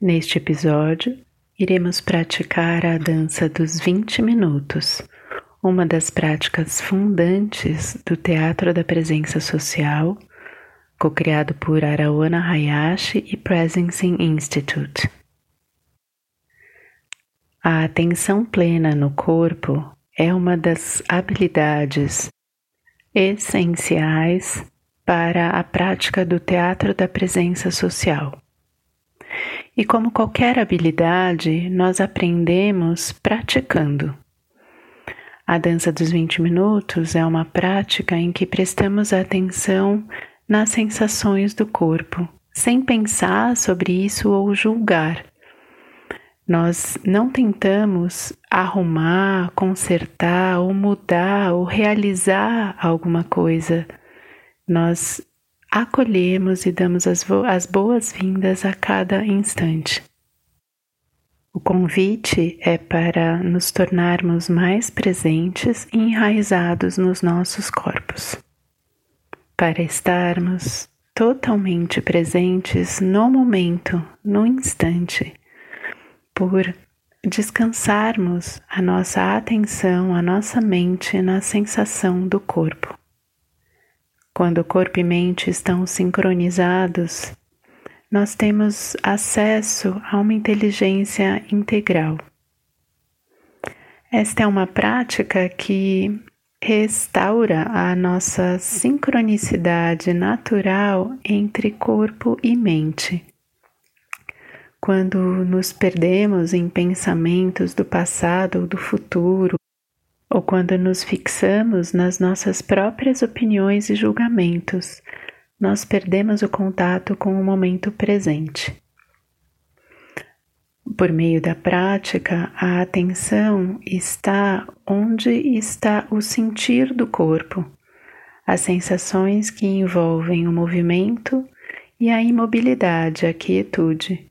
Neste episódio, iremos praticar a dança dos 20 minutos, uma das práticas fundantes do Teatro da Presença Social, co-criado por Araona Hayashi e Presencing Institute. A atenção plena no corpo é uma das habilidades essenciais para a prática do teatro da presença social. E como qualquer habilidade, nós aprendemos praticando. A dança dos 20 minutos é uma prática em que prestamos atenção nas sensações do corpo, sem pensar sobre isso ou julgar. Nós não tentamos arrumar, consertar ou mudar ou realizar alguma coisa. Nós acolhemos e damos as, as boas-vindas a cada instante. O convite é para nos tornarmos mais presentes e enraizados nos nossos corpos, para estarmos totalmente presentes no momento, no instante, por descansarmos a nossa atenção, a nossa mente na sensação do corpo. Quando corpo e mente estão sincronizados, nós temos acesso a uma inteligência integral. Esta é uma prática que restaura a nossa sincronicidade natural entre corpo e mente. Quando nos perdemos em pensamentos do passado ou do futuro, ou quando nos fixamos nas nossas próprias opiniões e julgamentos, nós perdemos o contato com o momento presente. Por meio da prática, a atenção está onde está o sentir do corpo, as sensações que envolvem o movimento e a imobilidade, a quietude.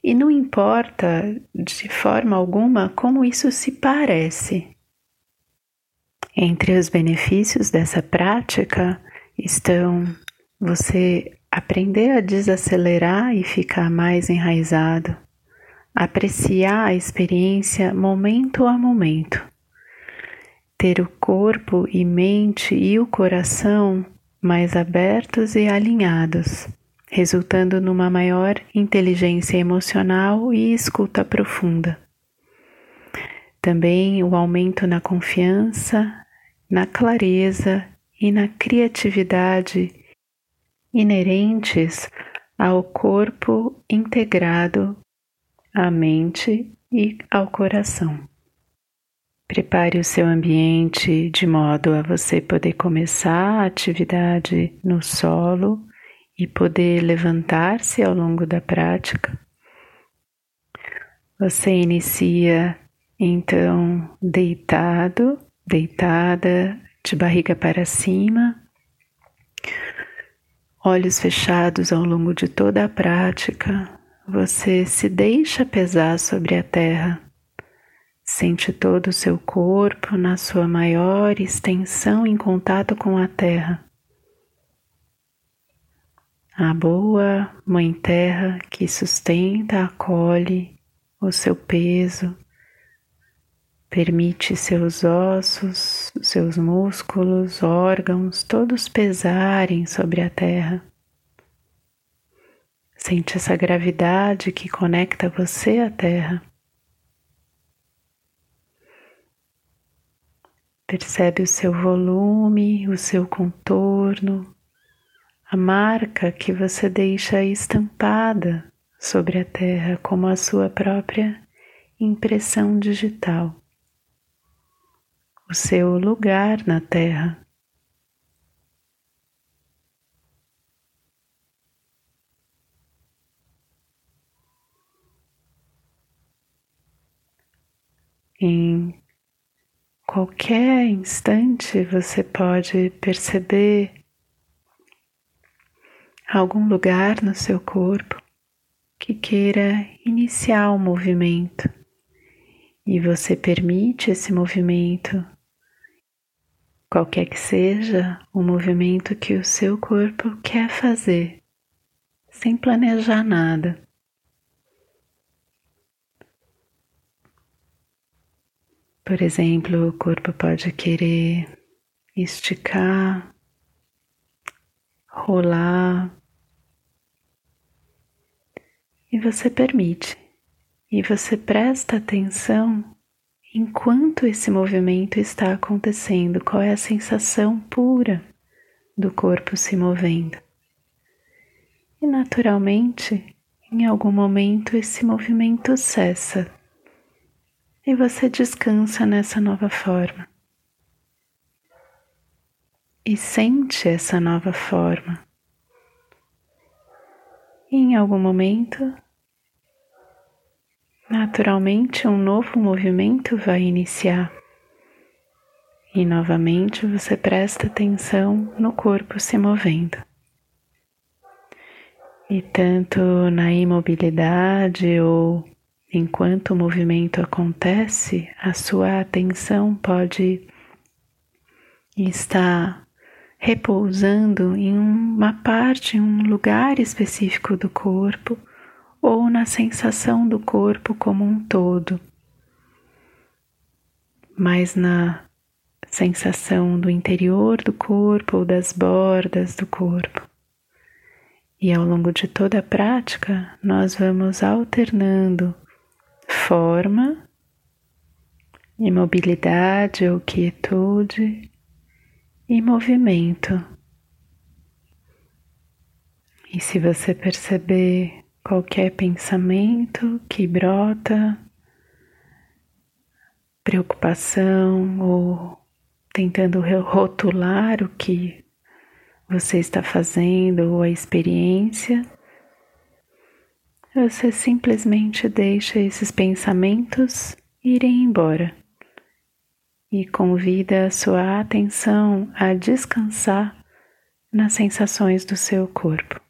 E não importa de forma alguma como isso se parece, entre os benefícios dessa prática estão você aprender a desacelerar e ficar mais enraizado, apreciar a experiência momento a momento, ter o corpo e mente e o coração mais abertos e alinhados, resultando numa maior inteligência emocional e escuta profunda. Também o aumento na confiança, na clareza e na criatividade inerentes ao corpo integrado, à mente e ao coração. Prepare o seu ambiente de modo a você poder começar a atividade no solo e poder levantar-se ao longo da prática. Você inicia então deitado deitada de barriga para cima, olhos fechados ao longo de toda a prática, você se deixa pesar sobre a terra. Sente todo o seu corpo na sua maior extensão em contato com a terra. A boa Mãe Terra que sustenta, acolhe o seu peso Permite seus ossos, seus músculos, órgãos, todos pesarem sobre a terra. Sente essa gravidade que conecta você à terra. Percebe o seu volume, o seu contorno, a marca que você deixa estampada sobre a terra como a sua própria impressão digital o seu lugar na Terra. Em qualquer instante você pode perceber algum lugar no seu corpo que queira iniciar o movimento e você permite esse movimento qualquer que seja o movimento que o seu corpo quer fazer, sem planejar nada. Por exemplo, o corpo pode querer esticar, rolar, e você permite, e você presta atenção enquanto esse movimento está acontecendo, qual é a sensação pura do corpo se movendo. E naturalmente, em algum momento, esse movimento cessa e você descansa nessa nova forma. E sente essa nova forma. E em algum momento, naturalmente, um novo movimento vai iniciar. E novamente você presta atenção no corpo se movendo. E tanto na imobilidade ou enquanto o movimento acontece, a sua atenção pode estar repousando em uma parte, em um lugar específico do corpo ou na sensação do corpo como um todo, mas na sensação do interior do corpo ou das bordas do corpo. E ao longo de toda a prática, nós vamos alternando forma, imobilidade ou quietude e movimento. E se você perceber qualquer pensamento que brota, preocupação ou tentando rotular o que você está fazendo ou a experiência, você simplesmente deixa esses pensamentos irem embora e convida a sua atenção a descansar nas sensações do seu corpo.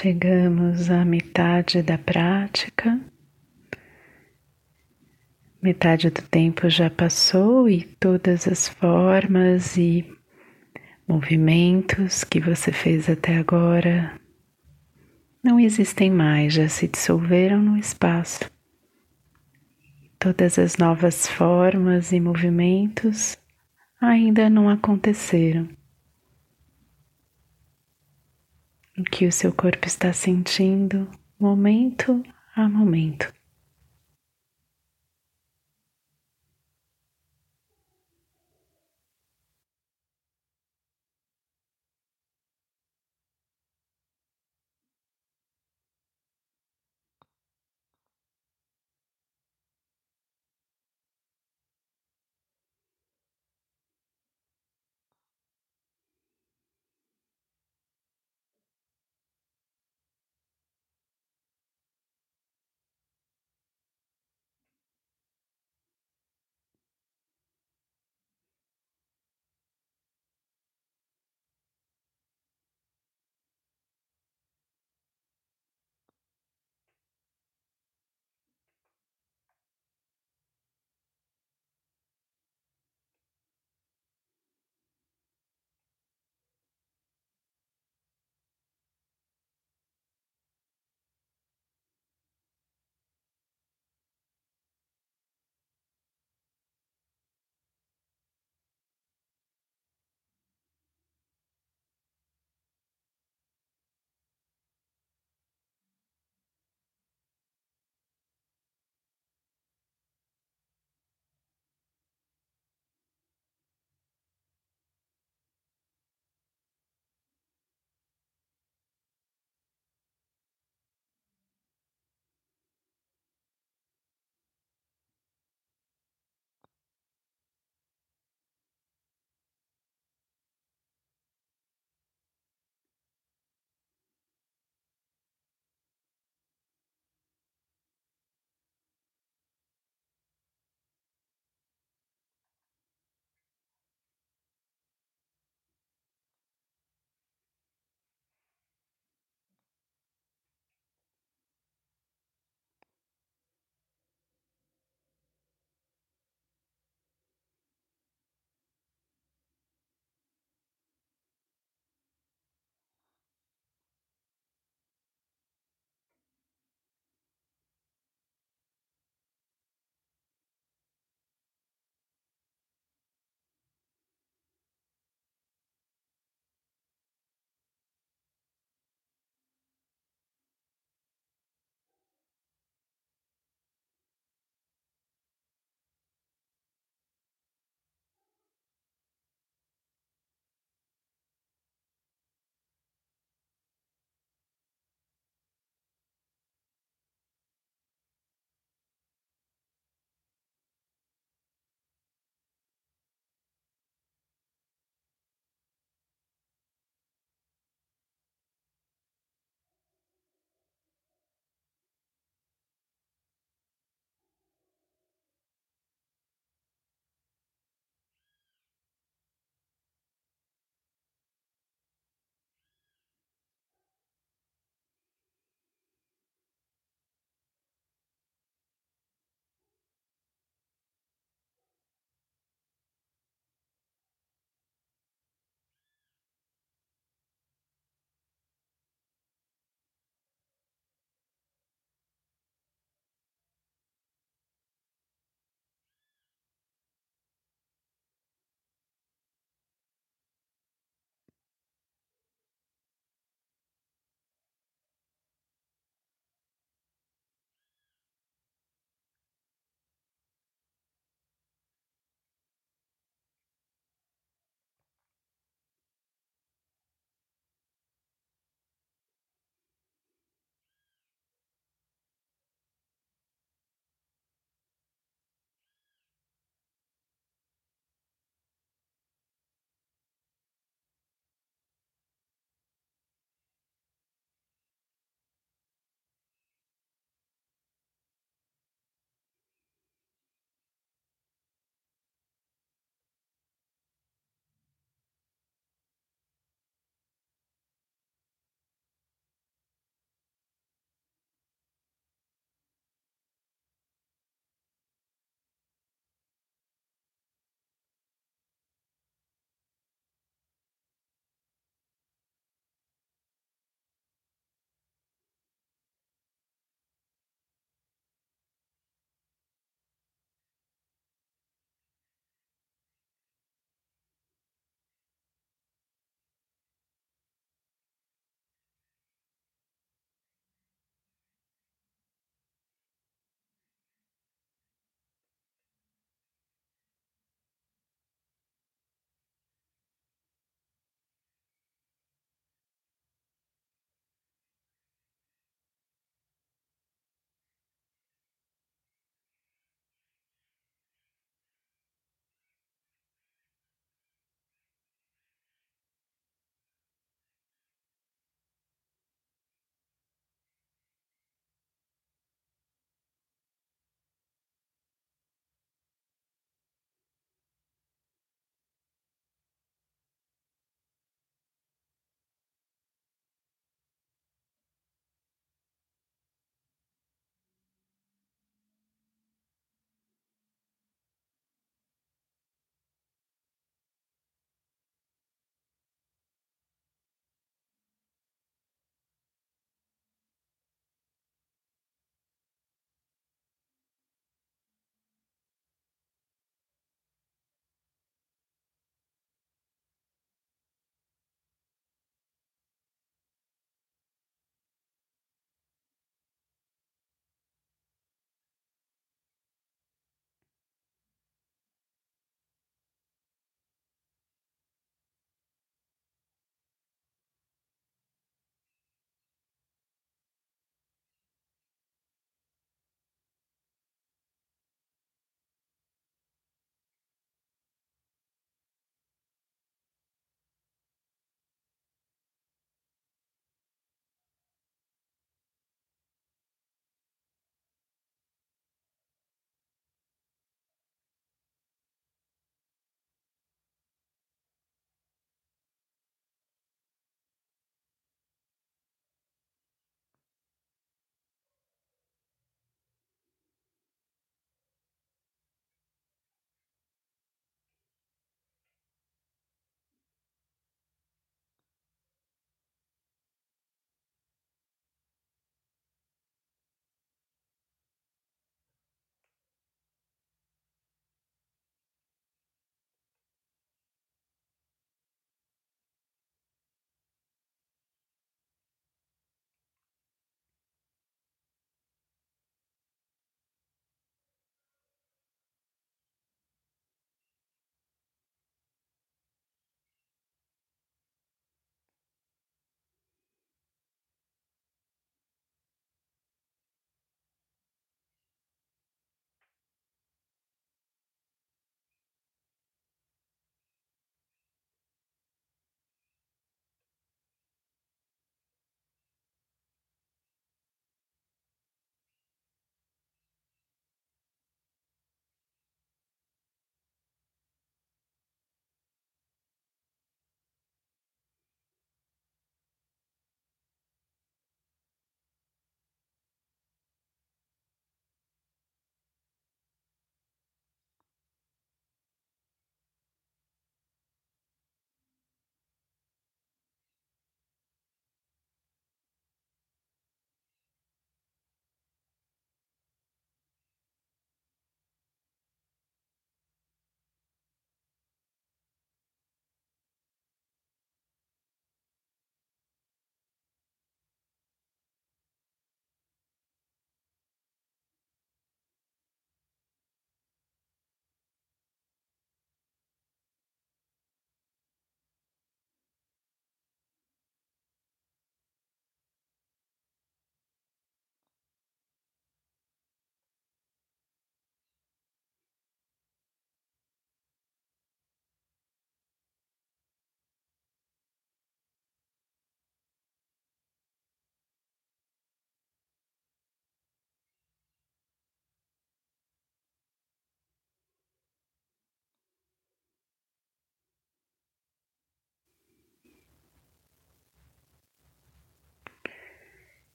Chegamos à metade da prática. Metade do tempo já passou e todas as formas e movimentos que você fez até agora não existem mais, já se dissolveram no espaço. Todas as novas formas e movimentos ainda não aconteceram. O que o seu corpo está sentindo momento a momento.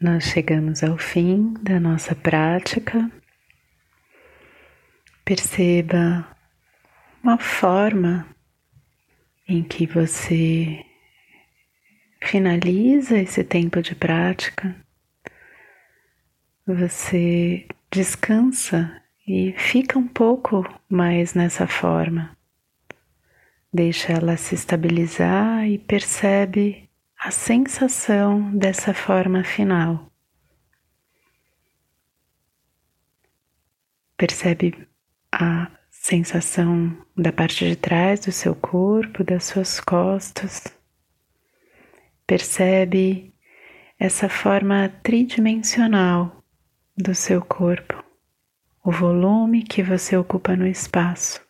Nós chegamos ao fim da nossa prática. Perceba uma forma em que você finaliza esse tempo de prática, você descansa e fica um pouco mais nessa forma. Deixa ela se estabilizar e percebe a sensação dessa forma final. Percebe a sensação da parte de trás do seu corpo, das suas costas. Percebe essa forma tridimensional do seu corpo, o volume que você ocupa no espaço.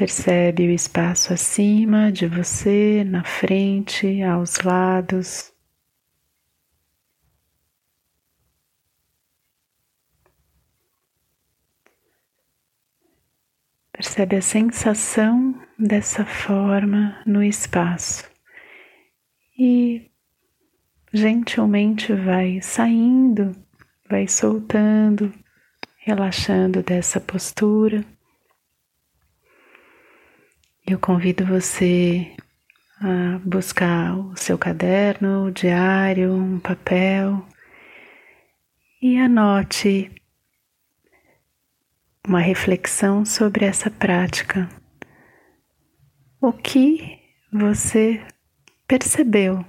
Percebe o espaço acima de você, na frente, aos lados. Percebe a sensação dessa forma no espaço e gentilmente vai saindo, vai soltando, relaxando dessa postura. Eu convido você a buscar o seu caderno, o diário, um papel e anote uma reflexão sobre essa prática. O que você percebeu?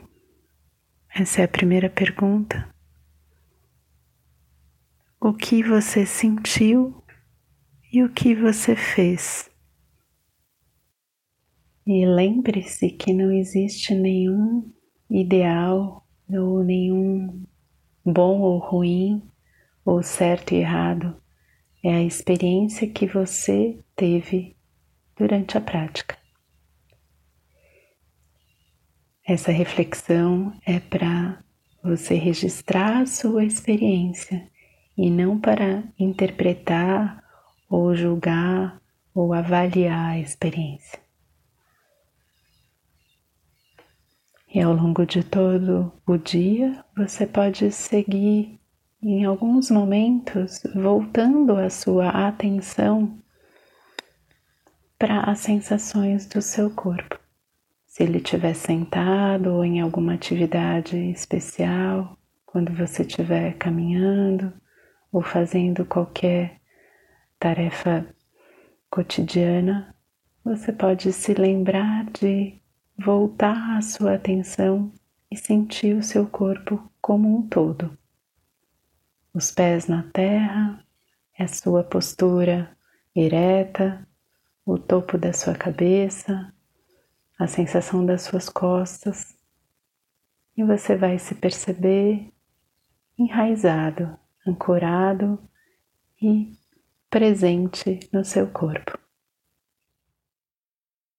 Essa é a primeira pergunta. O que você sentiu e o que você fez? E lembre-se que não existe nenhum ideal ou nenhum bom ou ruim, ou certo e errado. É a experiência que você teve durante a prática. Essa reflexão é para você registrar a sua experiência e não para interpretar ou julgar ou avaliar a experiência. E ao longo de todo o dia, você pode seguir em alguns momentos voltando a sua atenção para as sensações do seu corpo. Se ele estiver sentado ou em alguma atividade especial, quando você estiver caminhando ou fazendo qualquer tarefa cotidiana, você pode se lembrar de voltar a sua atenção e sentir o seu corpo como um todo. Os pés na terra, a sua postura ereta, o topo da sua cabeça, a sensação das suas costas, e você vai se perceber enraizado, ancorado e presente no seu corpo.